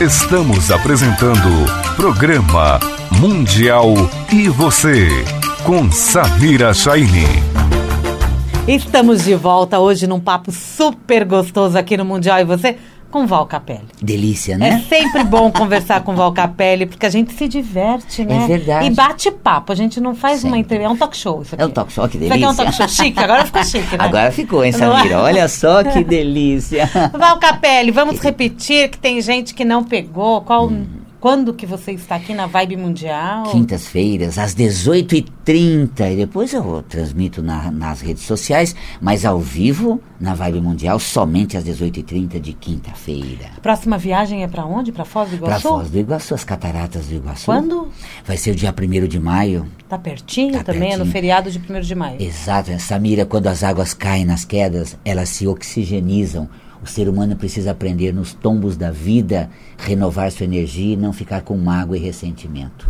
Estamos apresentando programa Mundial e você com Samira Chaine. Estamos de volta hoje num papo super gostoso aqui no Mundial e você com Val Capelli. Delícia, É né? sempre bom conversar com Val Capelli, porque a gente se diverte, né? É verdade. E bate papo. A gente não faz uma Sempre. entrevista. É um talk show isso aqui. É um talk show, que Isso aqui é um delícia. talk show chique. Agora ficou chique, né? Agora ficou, hein, é? Samira? Olha só que delícia. Val Capelli, vamos repetir que tem gente que não pegou. Qual, Quando que você está aqui na Vibe Mundial? Quintas-feiras, às 18h30. E depois eu transmito na- nas redes sociais, mas ao vivo, na Vibe Mundial, somente às 18h30 de quinta-feira. Próxima viagem é para onde? Para Foz do Para Iguaçu? Foz do Iguaçu, as cataratas do Iguaçu. Quando? Vai ser o dia 1 de maio. Tá pertinho Tá também, é no pertinho. feriado de 1 de maio. Exato, Samira, quando as águas caem nas quedas, elas se oxigenizam. O ser humano precisa aprender nos tombos da vida, renovar sua energia e não ficar com mágoa e ressentimento.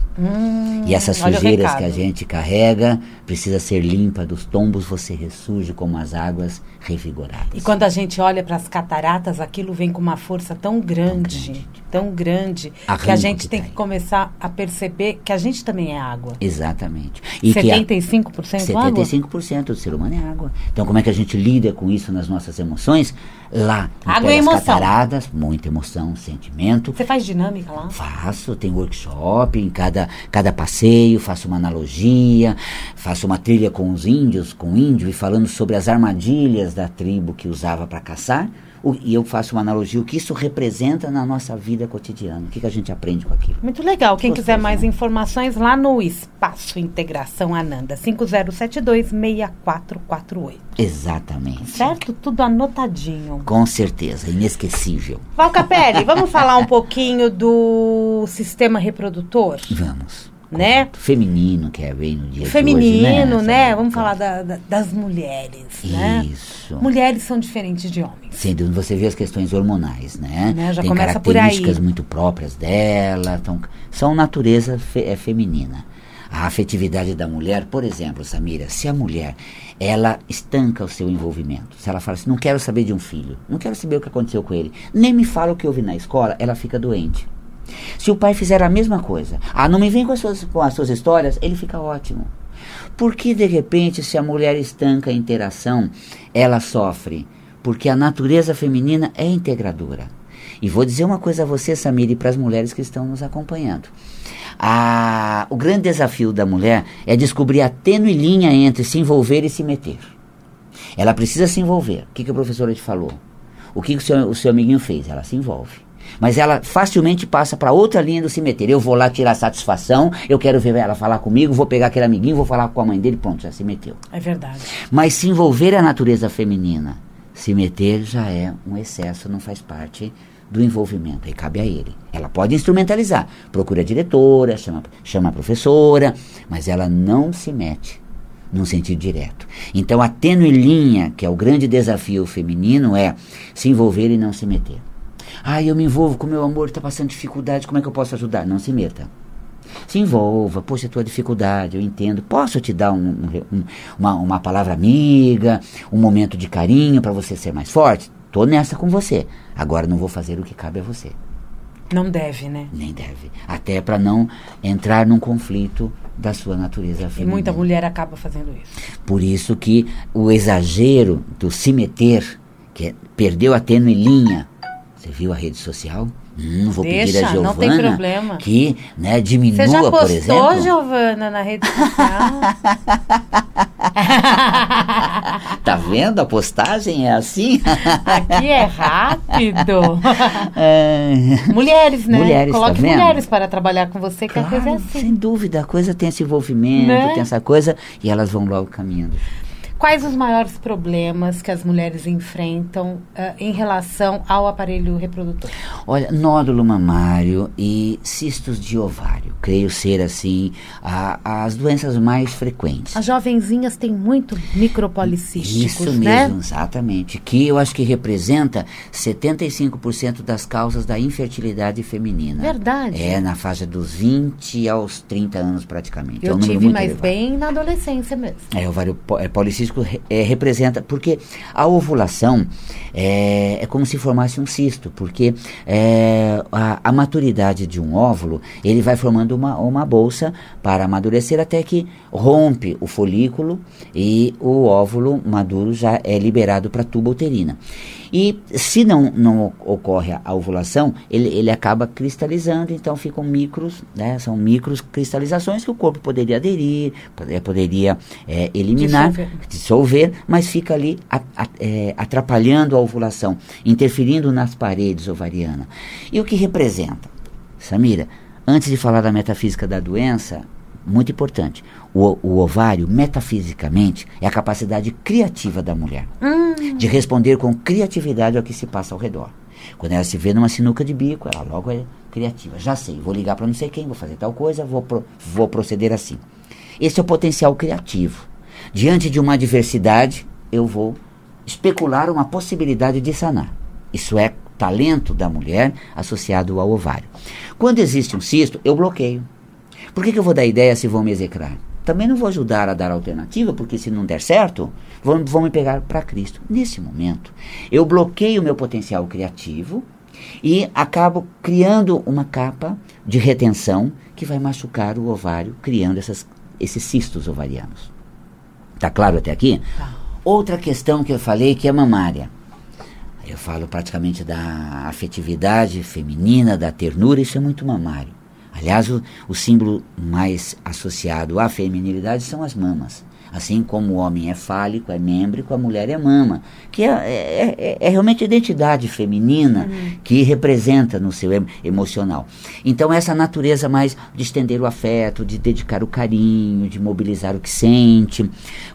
e essas Hum, olha o sujeiras que a gente carrega precisa ser limpa dos tombos, você ressurge como as águas revigoradas. E quando a gente olha para as cataratas, aquilo vem com uma força tão grande, tão grande, que a gente que tem tá que começar a perceber que a gente também é água. Exatamente. E que a- 75% água? 75% do ser humano é água. Então, como é que a gente lida com isso nas nossas emoções? Lá, Água pé e emoção. cataratas, muita emoção, sentimento. Você faz dinâmica lá? Faço, tem workshop em cada, cada passeio, faço uma analogia, faço uma trilha com os índios, com o índio, e falando sobre as armadilhas da tribo que usava para caçar. O- e eu faço uma analogia, o que isso representa na nossa vida cotidiana, o que, que a gente aprende com aquilo. Muito legal. Quem quiser mais né? informações, lá no Espaço Integração Ananda, 5072-6448. Exatamente. Certo? Tudo anotadinho. Com certeza, inesquecível. Val Capelli, vamos falar um pouquinho do sistema reprodutor? Vamos. Né? Feminino, que é bem no dia Feminino, hoje, né? né? Vamos falar da- da- das mulheres, né? Isso. Mulheres são diferentes de homens. Sem dúvida, você vê as questões hormonais, né? Né, já Tem começa características muito próprias dela, tão- são natureza fe- é feminina. A afetividade da mulher, por exemplo, Samira, se a mulher ela estanca o seu envolvimento, se ela fala assim, não quero saber de um filho, não quero saber o que aconteceu com ele, nem me fala o que houve na escola, ela fica doente. Se o pai fizer a mesma coisa, ah, não me vem com as suas, com as suas histórias, ele fica ótimo. Porque de repente, se a mulher estanca a interação, ela sofre? Porque a natureza feminina é integradora. E vou dizer uma coisa a você, Samir, e para as mulheres que estão nos acompanhando. Ah, o grande desafio da mulher é descobrir a tênue linha entre se envolver e se meter. Ela precisa se envolver. O que, que a professora te falou? O que, que o, seu, o seu amiguinho fez? Ela se envolve. Mas ela facilmente passa para outra linha do se meter. Eu vou lá tirar satisfação, eu quero ver ela falar comigo, vou pegar aquele amiguinho, vou falar com a mãe dele, pronto, já se meteu. É verdade. Mas se envolver a natureza feminina. Se meter já é um excesso, não faz parte do envolvimento. Aí cabe a ele. Ela pode instrumentalizar. Procura a diretora, chama, chama a professora, mas ela não se mete num sentido direto. Então a tênue linha, que é o grande desafio feminino, é se envolver e não se meter. Ah, eu me envolvo com meu amor, está passando dificuldade, como é que eu posso ajudar? Não se meta. Se envolva, poxa, a tua dificuldade, eu entendo. Posso te dar um- um- uma, uma palavra amiga, um momento de carinho para você ser mais forte? Tô nessa com você. Agora não vou fazer o que cabe a você. Não deve, né? Nem deve. Até para não entrar num conflito da sua natureza E feminina. muita mulher acaba fazendo isso. Por isso que o exagero do se meter, que é, perdeu a tênue linha. Você viu a rede social? Hum, vou pedir Deixa, a não Giovana tem problema. que né, diminua, Você já por postou, exemplo. Giovana, na rede social? Tá vendo? A postagem é assim? Aqui é rápido. É, Mulheres, né? Mulheres, tá Coloque vendo? mulheres para trabalhar com você, que a coisa é claro, assim. sem dúvida, a coisa tem esse envolvimento, Né? tem essa coisa, e elas vão logo caminhando. Quais os maiores problemas que as mulheres enfrentam ah, em relação ao aparelho reprodutor? Olha, nódulo mamário e cistos de ovário, creio ser assim a- as doenças mais frequentes. As jovenzinhas têm muito micropolicísticos, Isso né? mesmo, exatamente. Que eu acho que representa 75% das causas da infertilidade feminina. Verdade. É, na faixa dos 20 aos 30 anos praticamente. é Eu um número tive mais elevado. bem na adolescência mesmo. É, ovário é, policístico é, representa, porque a ovulação é, é, como se formasse um cisto, porque é, a, a, maturidade de um óvulo, ele vai formando uma, uma bolsa para amadurecer até que rompe o folículo e o óvulo maduro já é liberado para a tuba uterina. E se não, não ocorre a ovulação, ele, ele acaba cristalizando, então ficam micros, né, são micros cristalizações que o corpo poderia aderir, poderia é, eliminar, dissolver. dissolver. mas fica ali a, a, é, atrapalhando a ovulação, interferindo nas paredes ovarianas. E o que representa? Samira, antes de falar da metafísica da doença, muito importante. O, o, ovário, metafisicamente, é a capacidade criativa da mulher. Hum. De responder com criatividade ao que se passa ao redor. Quando ela se vê numa sinuca de bico, ela logo é criativa. Já sei, vou ligar para não sei quem, vou fazer tal coisa, vou, pro, vou proceder assim. Esse é o potencial criativo. Diante de uma adversidade, eu vou especular uma possibilidade de sanar. Isso é talento da mulher associado ao ovário. Quando existe um cisto, eu bloqueio. Por que, que eu vou dar ideia se vão me execrar? Também não vou ajudar a dar alternativa, porque se não der certo, vão, vão me pegar para Cristo. Nesse momento, eu bloqueio o meu potencial criativo e acabo criando uma capa de retenção que vai machucar o ovário, criando essas, esses cistos ovarianos. Tá claro até aqui? Tá. Outra questão que eu falei que é mamária. Eu falo praticamente da afetividade feminina, da ternura, isso é muito mamário. Aliás, o, o símbolo mais associado à feminilidade são as mamas. Assim como o homem é fálico, é mêmbrico, a mulher é mama, que é, é, é, é realmente a identidade feminina uhum. que representa no seu emocional. Então, essa natureza mais de estender o afeto, de dedicar o carinho, de mobilizar o que sente.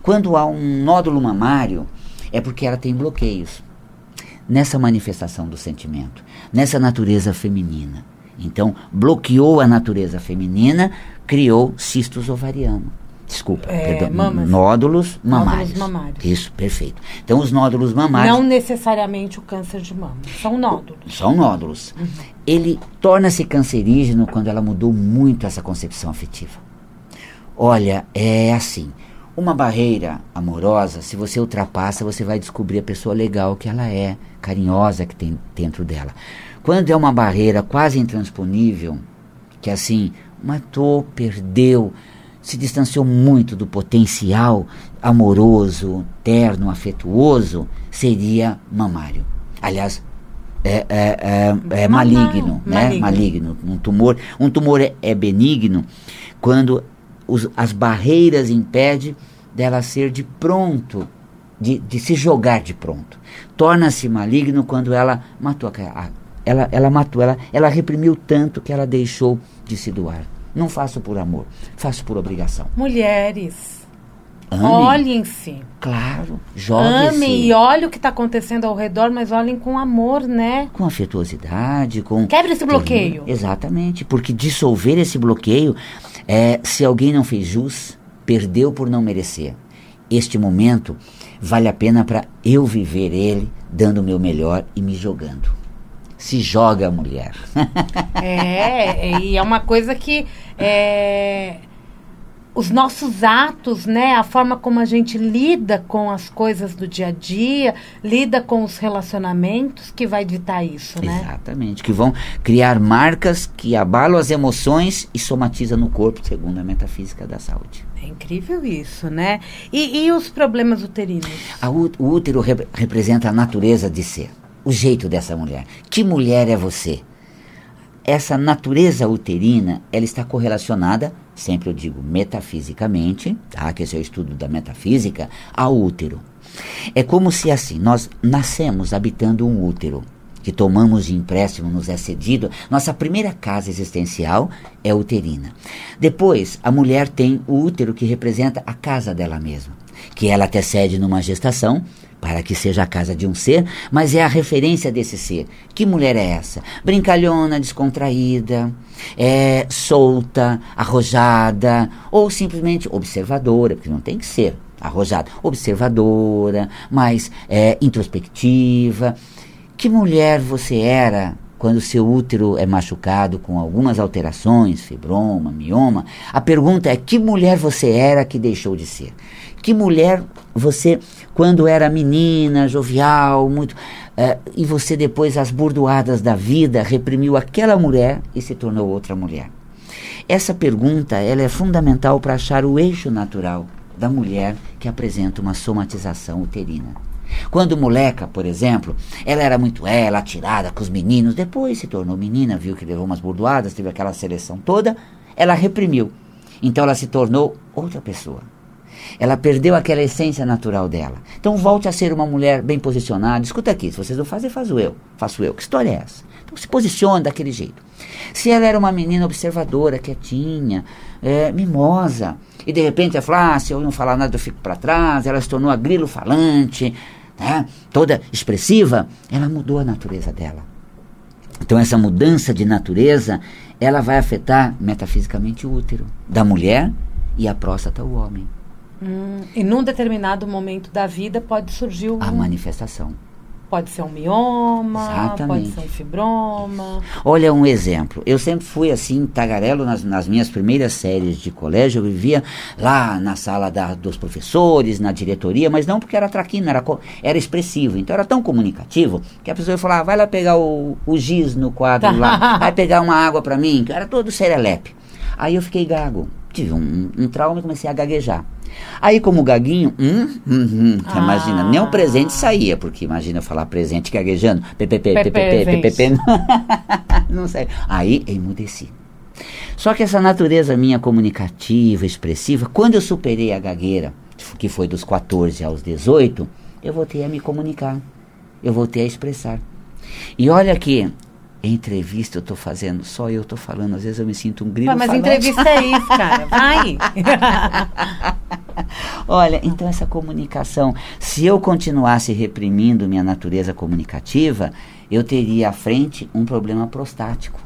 Quando há um nódulo mamário, é porque ela tem bloqueios nessa manifestação do sentimento, nessa natureza feminina. Então, bloqueou a natureza feminina, criou cistos ovarianos. Desculpa, é, perdão, mamas. nódulos mamários. nódulos mamários. Isso, perfeito. Então, os nódulos mamários. Não necessariamente o câncer de mama, são nódulos. São nódulos. Uhum. Ele torna-se cancerígeno quando ela mudou muito essa concepção afetiva. Olha, é assim. Uma barreira amorosa, se você ultrapassa, você vai descobrir a pessoa legal que ela é, carinhosa que tem dentro dela. Quando é uma barreira quase intransponível, que assim, matou, perdeu, se distanciou muito do potencial amoroso, terno, afetuoso, seria mamário. Aliás, é, é, é, é maligno, né? Maligno. maligno. Um tumor, um tumor é, é benigno quando os, as barreiras impedem dela ser de pronto, de, de se jogar de pronto. Torna-se maligno quando ela matou a, a ela, ela matou, ela, ela reprimiu tanto que ela deixou de se doar. Não faço por amor, faço por obrigação. Mulheres, olhem-se. Claro, joguem-se. Amem e olhem o que está acontecendo ao redor, mas olhem com amor, né? Com afetuosidade, com... Quebre esse bloqueio. Exatamente, porque dissolver esse bloqueio, é, se alguém não fez jus, perdeu por não merecer. Este momento vale a pena para eu viver ele, dando o meu melhor e me jogando se joga a mulher. é, e é uma coisa que é, os nossos atos, né, a forma como a gente lida com as coisas do dia a dia, lida com os relacionamentos, que vai ditar isso, né? Exatamente, que vão criar marcas que abalam as emoções e somatizam no corpo, segundo a metafísica da saúde. É incrível isso, né? E, e os problemas uterinos? A, o útero rep representa a natureza de ser o jeito dessa mulher. Que mulher é você? Essa natureza uterina, ela está correlacionada, sempre eu digo metafisicamente, tá? que esse é o estudo da metafísica, ao útero. É como se assim, nós nascemos habitando um útero, que tomamos de empréstimo, nos é cedido, nossa primeira casa existencial é uterina. Depois, a mulher tem o útero que representa a casa dela mesma, que ela até cede numa gestação, para que seja a casa de um ser, mas é a referência desse ser. Que mulher é essa? Brincalhona, descontraída, é, solta, arrojada, ou simplesmente observadora, porque não tem que ser arrojada, observadora, mais é, introspectiva. Que mulher você era quando seu útero é machucado com algumas alterações, fibroma, mioma, a pergunta é: que mulher você era que deixou de ser? Que mulher você, quando era menina, jovial, muito. Uh, e você, depois, as burdoadas da vida, reprimiu aquela mulher e se tornou outra mulher? Essa pergunta ela é fundamental para achar o eixo natural da mulher que apresenta uma somatização uterina. Quando moleca, por exemplo, ela era muito ela, atirada com os meninos, depois se tornou menina, viu que levou umas bordoadas, teve aquela seleção toda, ela reprimiu. Então ela se tornou outra pessoa. Ela perdeu aquela essência natural dela. Então volte a ser uma mulher bem posicionada. Escuta aqui, se vocês não fazem, faço eu. Faço eu. Que história é essa? Então se posicione daquele jeito. Se ela era uma menina observadora, quietinha, é, mimosa, e de repente ela fala, ah, se eu não falar nada eu fico para trás, ela se tornou a grilo falante, né, toda expressiva, ela mudou a natureza dela. Então essa mudança de natureza, ela vai afetar metafisicamente o útero da mulher e a próstata o homem. Hum, e num determinado momento da vida pode surgir a manifestação. Pode ser um mioma, Exatamente. pode ser um fibroma. Olha um exemplo. Eu sempre fui assim, tagarelo nas, nas minas primeiras séries de colégio. Eu vivia lá na sala da, dos professores, na diretoria, mas não porque era traquino, era, era expressivo. Então era tão comunicativo que a pessoa ia falar: ah, vai lá pegar o, o giz no quadro lá, vai pegar uma água para mim. Era todo serelepe. Aí eu fiquei gago. Tive um, um trauma e comecei a gaguejar. Aí, como gaguinho, hum, hum, hum ah. imagina, nem o presente saía, porque imagina eu falar presente gaguejando, PPP, PPP, PPP, não sei. Aí, emudeci. Só que essa natureza minha comunicativa, expressiva, quando eu superei a gagueira, que foi dos 14 aos 18, eu voltei a me comunicar, eu voltei a expressar. E olha que entrevista eu tô fazendo, só eu tô falando, às vezes eu me sinto um grilo Mas falante. entrevista é isso, cara, vai! Olha, então essa comunicação, se eu continuasse reprimindo minha natureza comunicativa, eu teria à frente um problema prostático.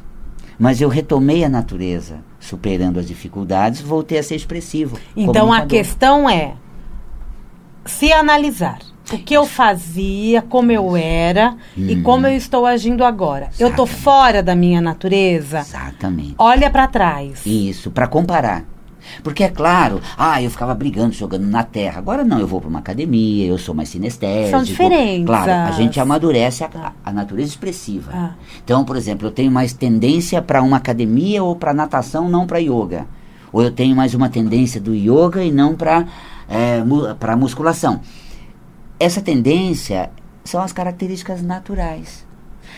Mas eu retomei a natureza, superando as dificuldades, voltei a ser expressivo. Então a questão é se analisar o que eu fazia, como eu era hum. e como eu estou agindo agora. Exatamente. Eu estou fora da minha natureza. Exatamente. Olha para trás. Isso, para comparar. Porque é claro, ah, eu ficava brigando, jogando na terra. Agora não, eu vou para uma academia, eu sou mais sinestésico. São diferentes. Claro, a gente amadurece a, a natureza expressiva. Ah. Então, por exemplo, eu tenho mais tendência para uma academia ou para natação, não para yoga. Ou eu tenho mais uma tendência do yoga e não para é, mu para musculação. Essa tendência são as características naturais.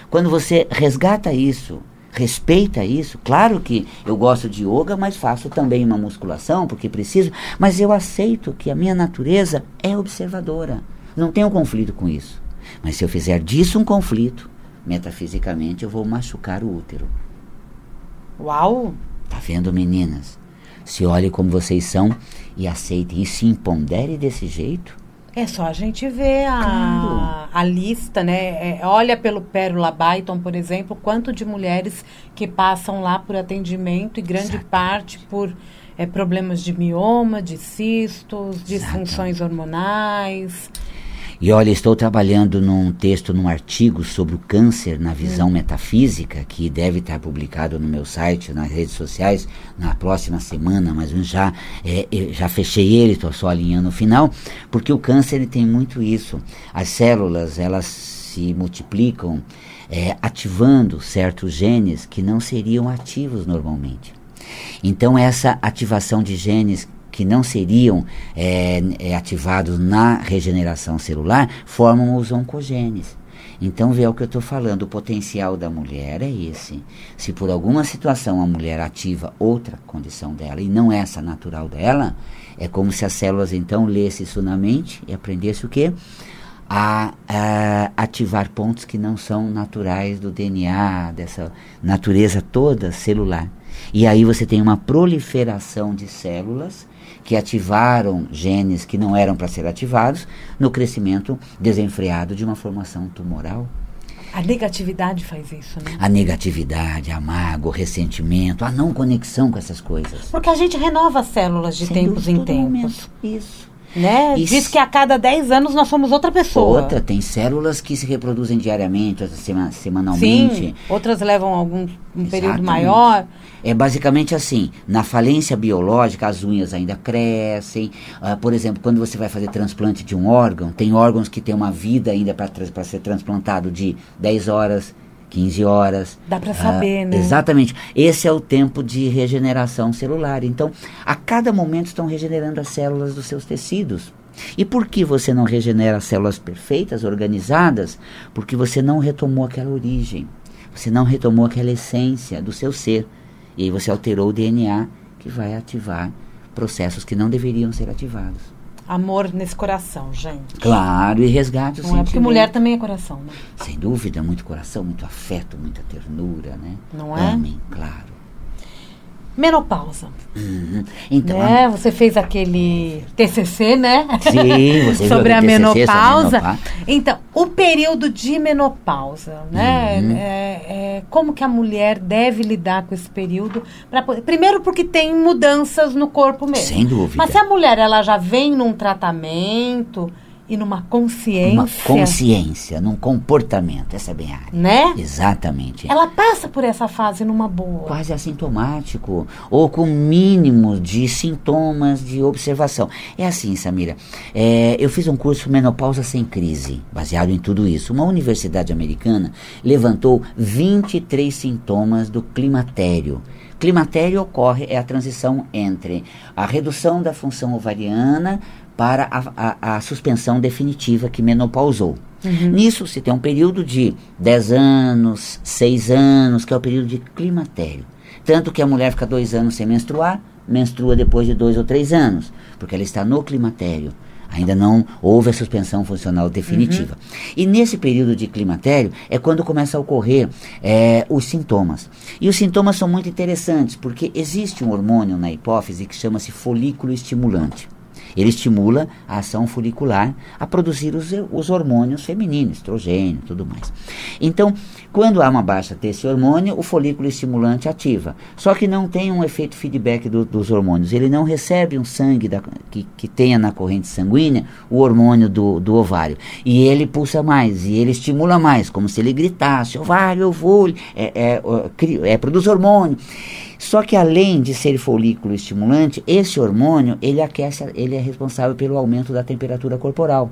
Quando você resgata isso, respeita isso, claro que eu gosto de yoga, mas faço também uma musculação porque preciso, mas eu aceito que a minha natureza é observadora. Não tenho conflito com isso. Mas se eu fizer disso um conflito, metafisicamente eu vou machucar o útero. Uau! Tá vendo, meninas? Se olhem como vocês são e aceitem e se impondere desse jeito, é só a gente ver a, a lista, né? É, olha pelo Pérola Byton, por exemplo, quanto de mulheres que passam lá por atendimento e grande Exatamente. parte por é, problemas de mioma, de cistos, disfunções hormonais. E olha, estou trabalhando num texto, num artigo sobre o câncer na visão hum. metafísica, que deve estar publicado no meu site, nas redes sociais, na próxima semana, mas já, é, já fechei ele, estou só alinhando o final, porque o câncer ele tem muito isso. As células, elas se multiplicam é, ativando certos genes que não seriam ativos normalmente. Então, essa ativação de genes que não seriam é, é, ativados na regeneração celular formam os oncogenes. Então, vê o que eu estou falando, o potencial da mulher é esse. Se por alguma situação a mulher ativa outra condição dela e não essa natural dela, é como se as células então lessem isso na mente e aprendessem o quê? A, a, ativar pontos que não são naturais do DNA, dessa natureza toda celular. E aí você tem uma proliferação de células que ativaram genes que não eram para ser ativados no crescimento desenfreado de uma formação tumoral. A negatividade faz isso, né? A negatividade, a mágoa, o ressentimento, a não conexão com essas coisas. Porque a gente renova as células de Sem tempos em tempos. Momento. Isso. Né? E Diz que a cada 10 anos nós somos outra pessoa. Outra, tem células que se reproduzem diariamente, outras sema- semanalmente. Sim, outras levam algum um período maior. É basicamente assim, na falência biológica as unhas ainda crescem. Ah, por exemplo, quando você vai fazer transplante de um órgão, tem órgãos que têm uma vida ainda para ser transplantado de 10 horas, 15 horas. Dá pra saber, né? Exatamente. Esse é o tempo de regeneração celular. Então, a cada momento estão regenerando as células dos seus tecidos. E por que você não regenera as células perfeitas, organizadas? Porque você não retomou aquela origem. Você não retomou aquela essência do seu ser. E aí você alterou o DNA que vai ativar processos que não deveriam ser ativados. Amor nesse coração, gente. Claro, e resgate o Não é porque mulher também é coração, né? Sem dúvida, muito coração, muito afeto, muita ternura, né? Não é? Amém, claro. Menopausa. Uhum. Então, a- né? Você fez aquele TCC, né? Sim, você sobre a TCC sobre a menopausa. menopausa. Então, o período de menopausa, né? Uhum. É- é, como que a mulher deve lidar com esse período? Pra, primeiro porque tem mudanças no corpo mesmo. Sem dúvida. Mas se a mulher ela já vem num tratamento e numa consciência, Uma consciência, num comportamento. Essa é bem a área. né? Exatamente. Ela passa por essa fase numa boa. Quase assintomático, ou com mínimo de sintomas de observação. É assim, Samira. é, eu fiz um curso Menopausa Sem Crise, baseado em tudo isso. Uma universidade americana levantou 23 sintomas do climatério. Climatério ocorre, é a transição entre a redução da função ovariana para a, a- a suspensão definitiva que menopausou. Nisso se tem um período de 10 anos, 6 anos, que é o período de climatério. Tanto que a mulher fica dois anos sem menstruar, menstrua depois de dois ou três anos, porque ela está no climatério. Ainda não houve a suspensão funcional definitiva. E nesse período de climatério é quando começa a ocorrer eh, os sintomas. E os sintomas são muito interessantes, porque existe um hormônio na hipófise que chama-se folículo estimulante. Ele estimula a ação folicular a produzir os, os hormônios femininos, estrogênio e tudo mais. Então, quando há uma baixa desse hormônio, o folículo estimulante ativa. Só que não tem um efeito feedback do- dos hormônios. Ele não recebe um sangue da- que, que tenha na corrente sanguínea o hormônio do, do ovário. E ele pulsa mais, e ele estimula mais, como se ele gritasse: ovário, eu é, é, cri- é, produz hormônio. Só que além de ser folículo estimulante, esse hormônio, ele aquece, ele é responsável pelo aumento da temperatura corporal.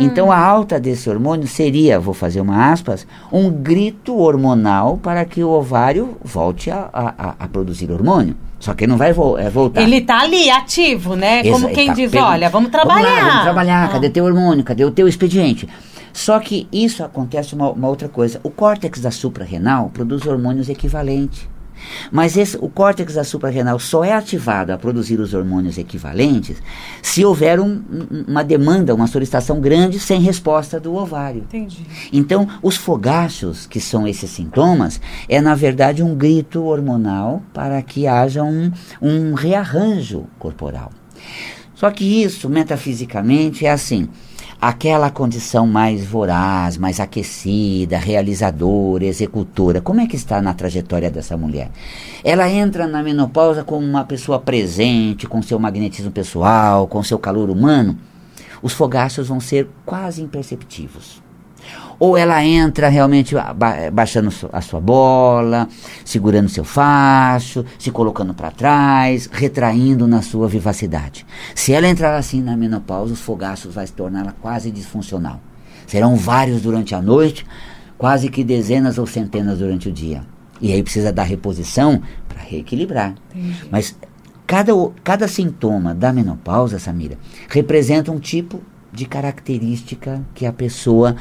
Então a alta desse hormônio seria, vou fazer uma aspas, um grito hormonal para que o ovário volte a, a- a- produzir hormônio. Só que ele não vai vo- é, voltar. Ele tá ali, ativo, né? Como Exa- quem tá diz, olha, vamos Vamos trabalhar. lá, vamos trabalhar. Ah. Cadê teu hormônio? Cadê o teu expediente? Só que isso acontece uma, uma outra coisa. O córtex da suprarrenal produz hormônios equivalentes. Mas esse, o córtex da suprarrenal só é ativado a produzir os hormônios equivalentes se houver um- um- uma demanda, uma solicitação grande sem resposta do ovário. Entendi. Então, os fogachos, que são esses sintomas, é na verdade um grito hormonal para que haja um, um rearranjo corporal. Só que isso, metafisicamente, é assim: aquela condição mais voraz, mais aquecida, realizadora, executora. Como é que está na trajetória dessa mulher? Ela entra na menopausa como uma pessoa presente, com seu magnetismo pessoal, com seu calor humano. Os fogachos vão ser quase imperceptivos. Ou ela entra realmente ba- baixando a sua bola, segurando seu facho, se colocando para trás, retraindo na sua vivacidade. Se ela entrar assim na menopausa, os fogaços vai se torná-la quase disfuncional. Serão vários durante a noite, quase que dezenas ou centenas durante o dia. E aí precisa dar reposição para reequilibrar. Mas cada, cada sintoma da menopausa, Samira, representa um tipo de característica que a pessoa,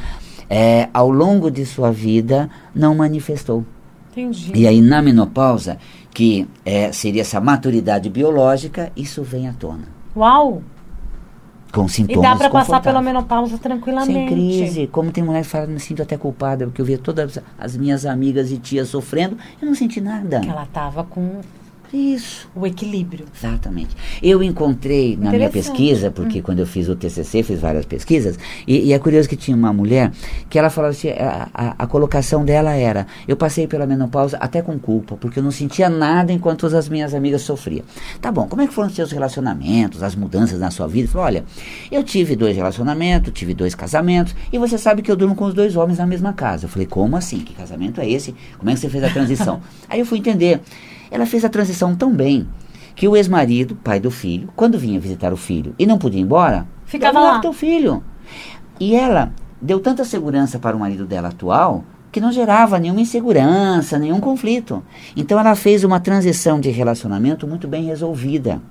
eh, ao longo de sua vida, não manifestou. Entendi. E aí, na menopausa, que eh, seria essa maturidade biológica, isso vem à tona. Uau! Com E sintomas dá pra passar pela menopausa tranquilamente. Sem crise. Como tem mulher que fala, me sinto até culpada, porque eu via todas as minhas amigas e tias sofrendo, eu não senti nada. Que ela tava com Isso. O equilíbrio. Exatamente. Eu encontrei na minha pesquisa, porque hum. quando eu fiz o TCC, fiz várias pesquisas, e, e, é curioso que tinha uma mulher que ela falava assim, a, a, a, colocação dela era, eu passei pela menopausa até com culpa, porque eu não sentia nada enquanto as minhas amigas sofriam. Tá bom, como é que foram os seus relacionamentos, as mudanças na sua vida? Falou, olha, eu tive dois relacionamentos, tive dois casamentos, e você sabe que eu durmo com os dois homens na mesma casa. Eu falei, como assim? Que casamento é esse? Como é que você fez a transição? Aí eu fui entender. Ela fez a transição tão bem que o ex-marido, pai do filho, quando vinha visitar o filho e não podia ir embora, ficava lá com o filho. E ela deu tanta segurança para o marido dela atual que não gerava nenhuma insegurança, nenhum conflito. Então ela fez uma transição de relacionamento muito bem resolvida.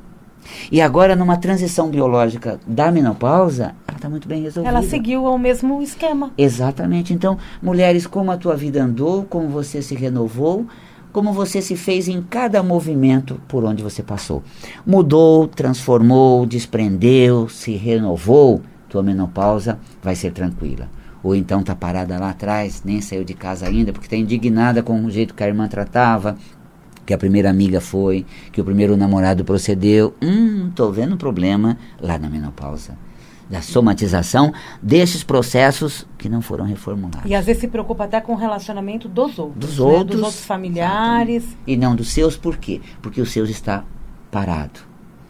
E agora, numa transição biológica da menopausa, ela está muito bem resolvida. Ela seguiu o mesmo esquema. Exatamente. Então, mulheres, como a tua vida andou, como você se renovou, como você se fez em cada movimento por onde você passou. Mudou, transformou, desprendeu, se renovou, tua menopausa vai ser tranquila. Ou então tá parada lá atrás, nem saiu de casa ainda, porque está indignada com o jeito que a irmã tratava, que a primeira amiga foi, que o primeiro namorado procedeu. Hum, tô vendo problema lá na menopausa da somatização desses processos que não foram reformulados. E às vezes se preocupa até com o relacionamento dos outros. Dos né? outros. Dos outros familiares. Exatamente. E não dos seus, por quê? Porque o seus está parado,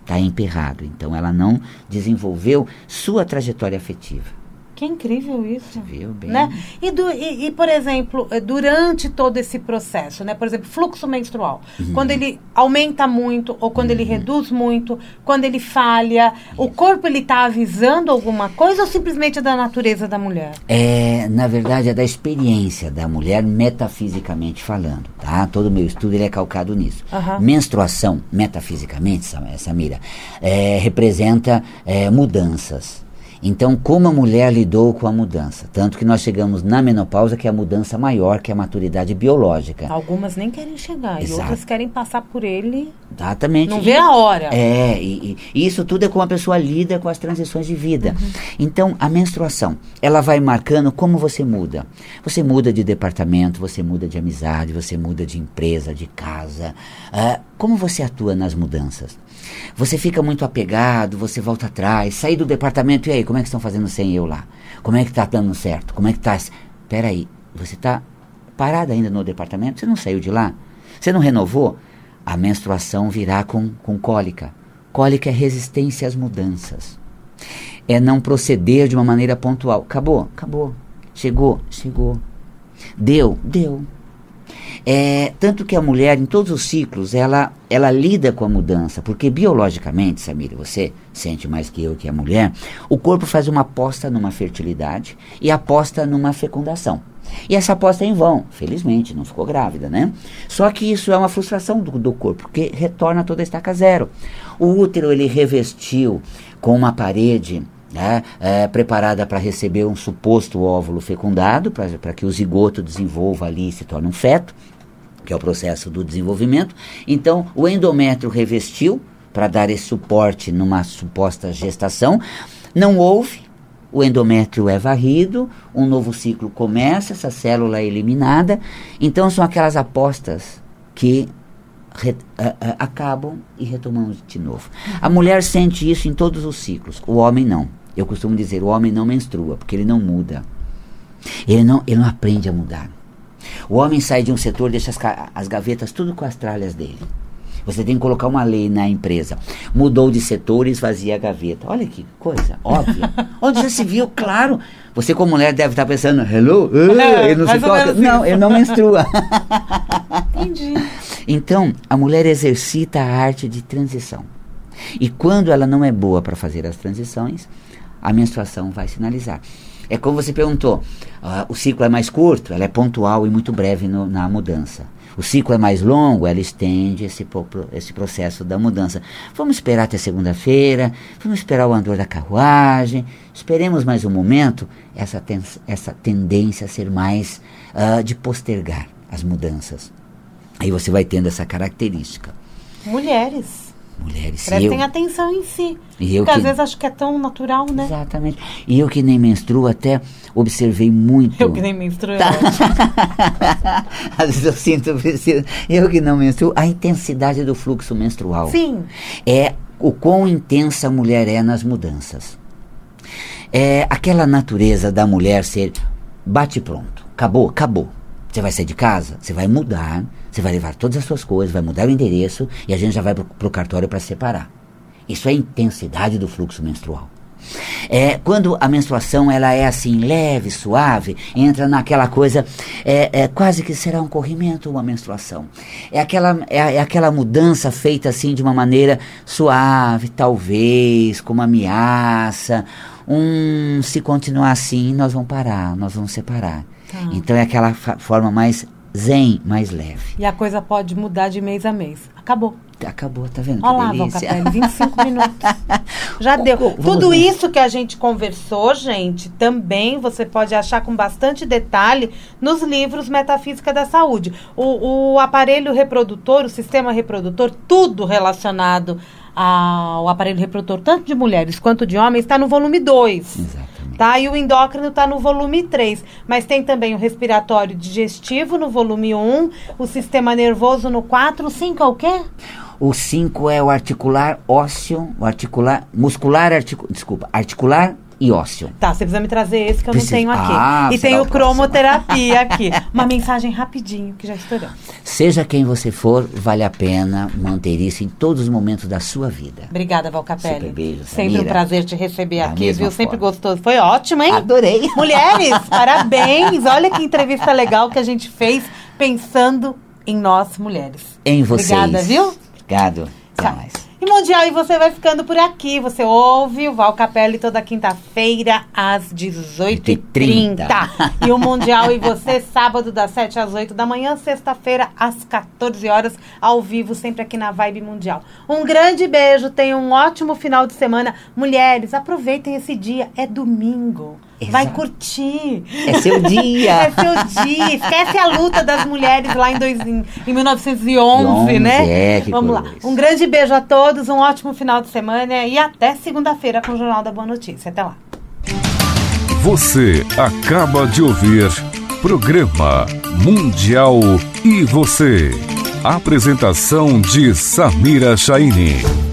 está emperrado. Então ela não desenvolveu sua trajetória afetiva. Que incrível isso. Viu bem. Né? E, do, e, e, por exemplo, eh, durante todo esse processo, né? Por exemplo, fluxo menstrual. Uhum. Quando ele aumenta muito ou quando uhum. ele reduz muito, quando ele falha, isso. o corpo ele está avisando alguma coisa ou simplesmente é da natureza da mulher? É, na verdade, é da experiência da mulher metafisicamente falando, tá? Todo o meu estudo ele é calcado nisso. Uhum. Menstruação, metafisicamente, Samira, é, representa é, mudanças então, como a mulher lidou com a mudança? Tanto que nós chegamos na menopausa, que é a mudança maior, que é a maturidade biológica. Algumas nem querem chegar, Exato. e outras querem passar por ele. Exatamente. Não vê a hora. É, e, e, isso tudo é como a pessoa lida com as transições de vida. Uhum. Então, a menstruação, ela vai marcando como você muda. Você muda de departamento, você muda de amizade, você muda de empresa, de casa. Uh, como você atua nas mudanças? Você fica muito apegado, você volta atrás, sair do departamento, e aí, como é que estão fazendo sem eu lá? Como é que está dando certo? Como é que está? Peraí, você está parado ainda no departamento? Você não saiu de lá? Você não renovou? A menstruação virá com, com cólica. Cólica é resistência às mudanças. É não proceder de uma maneira pontual. Acabou, acabou. Chegou, chegou. Deu, deu. É, tanto que a mulher, em todos os ciclos, ela, ela lida com a mudança, porque biologicamente, Samir, você sente mais que eu que a mulher, o corpo faz uma aposta numa fertilidade e aposta numa fecundação. E essa aposta é em vão, felizmente, não ficou grávida, né? Só que isso é uma frustração do, do corpo, porque retorna toda a estaca zero. O útero, ele revestiu com uma parede né, é, preparada para receber um suposto óvulo fecundado, para que o zigoto desenvolva ali e se torne um feto que é o processo do desenvolvimento. Então, o endométrio revestiu para dar esse suporte numa suposta gestação. Não houve, o endométrio é varrido, um novo ciclo começa, essa célula é eliminada. Então, são aquelas apostas que re, acabam e retomamos de novo. A mulher sente isso em todos os ciclos, o homem não. Eu costumo dizer, o homem não menstrua, porque ele não muda. Ele não, ele não aprende a mudar. O homem sai de um setor, deixa as, as gavetas tudo com as tralhas dele. Você tem que colocar uma lei na empresa. Mudou de setor e esvazia a gaveta. Olha que coisa óbvia. Onde já se viu, claro. Você, como mulher, deve estar pensando, hello? Uh, ele não se toca. Não, ele não menstrua. Entendi. Então, a mulher exercita a arte de transição. E quando ela não é boa para fazer as transições, a menstruação vai sinalizar. É como você perguntou, uh, o ciclo é mais curto, ela é pontual e muito breve no, na mudança. O ciclo é mais longo, ela estende esse, esse processo da mudança. Vamos esperar até segunda-feira, vamos esperar o andor da carruagem, esperemos mais um momento, essa, ten essa tendência a ser mais uh, de postergar as mudanças. Aí você vai tendo essa característica. Mulheres. Mulheres, Prestem eu, atenção em si. E eu porque que- às vezes acho que é tão natural, né? Exatamente. E eu que nem menstruo, até observei muito. Eu que nem menstruo. Tá. Às vezes eu sinto, preciso- eu que não menstruo, a intensidade do fluxo menstrual. Sim. É o quão intensa a mulher é nas mudanças. É aquela natureza da mulher ser bate pronto, acabou, acabou. Você vai sair de casa, você vai mudar, você vai levar todas as suas coisas, vai mudar o endereço e a gente já vai pro, pro cartório para separar. Isso é a intensidade do fluxo menstrual. É, quando a menstruação ela é assim leve, suave, entra naquela coisa, é, é quase que será um corrimento uma menstruação. É aquela, é, é aquela mudança feita assim de uma maneira suave, talvez, com uma ameaça. Um, se continuar assim, nós vamos parar, nós vamos separar. Tá. Então é aquela forma mais zen, mais leve. E a coisa pode mudar de mês a mês. Acabou. Acabou, tá vendo? Olha que lá. Valcapelli, 25 minutos. Já deu. vamos Tudo lá. isso que a gente conversou, gente, também você pode achar com bastante detalhe nos livros Metafísica da Saúde. O, o aparelho reprodutor, o sistema reprodutor, tudo relacionado ao aparelho reprodutor, tanto de mulheres quanto de homens, está no volume 2. Exatamente. Tá? E o endócrino está no volume 3. Mas tem também o respiratório digestivo no volume 1, o sistema nervoso no 4, o 5 é o quê? O 5 é o articular ósseo, o articular, muscular, articu, desculpa, articular e ósseo. Tá, você precisa me trazer esse que eu Preciso. não tenho aqui. Ah, e tem o o cromoterapia aqui. Uma mensagem rapidinho, que já estourou. Seja quem você for, vale a pena manter isso em todos os momentos da sua vida. Obrigada, Valcapelli. Super beijo, Sempre um Samira. prazer te receber Da aqui, viu? Sempre forma. gostoso. Foi ótimo, hein? Adorei. Mulheres, parabéns. Olha que entrevista legal que a gente fez pensando em nós, mulheres. Em vocês. Obrigada, viu? Obrigado. Até Tchau. mais. E Mundial, e você vai ficando por aqui. Você ouve o Val Capelli toda quinta-feira, às 18h30. E o Mundial e você, sábado, das 7 às 8 da manhã, sexta-feira, às 14 horas, ao vivo, sempre aqui na Vibe Mundial. Um grande beijo, tenham um ótimo final de semana. Mulheres, aproveitem esse dia, é domingo. Vai Exato. curtir. É seu dia. É seu dia. Esquece a luta das mulheres lá em, dois, em, em 1911, 11, né? é, que Vamos lá. Um grande beijo a todos, um ótimo final de semana e até segunda-feira com o Jornal da Boa Notícia. Até lá. Você acaba de ouvir Programa Mundial e Você. Apresentação de Samira Chaine.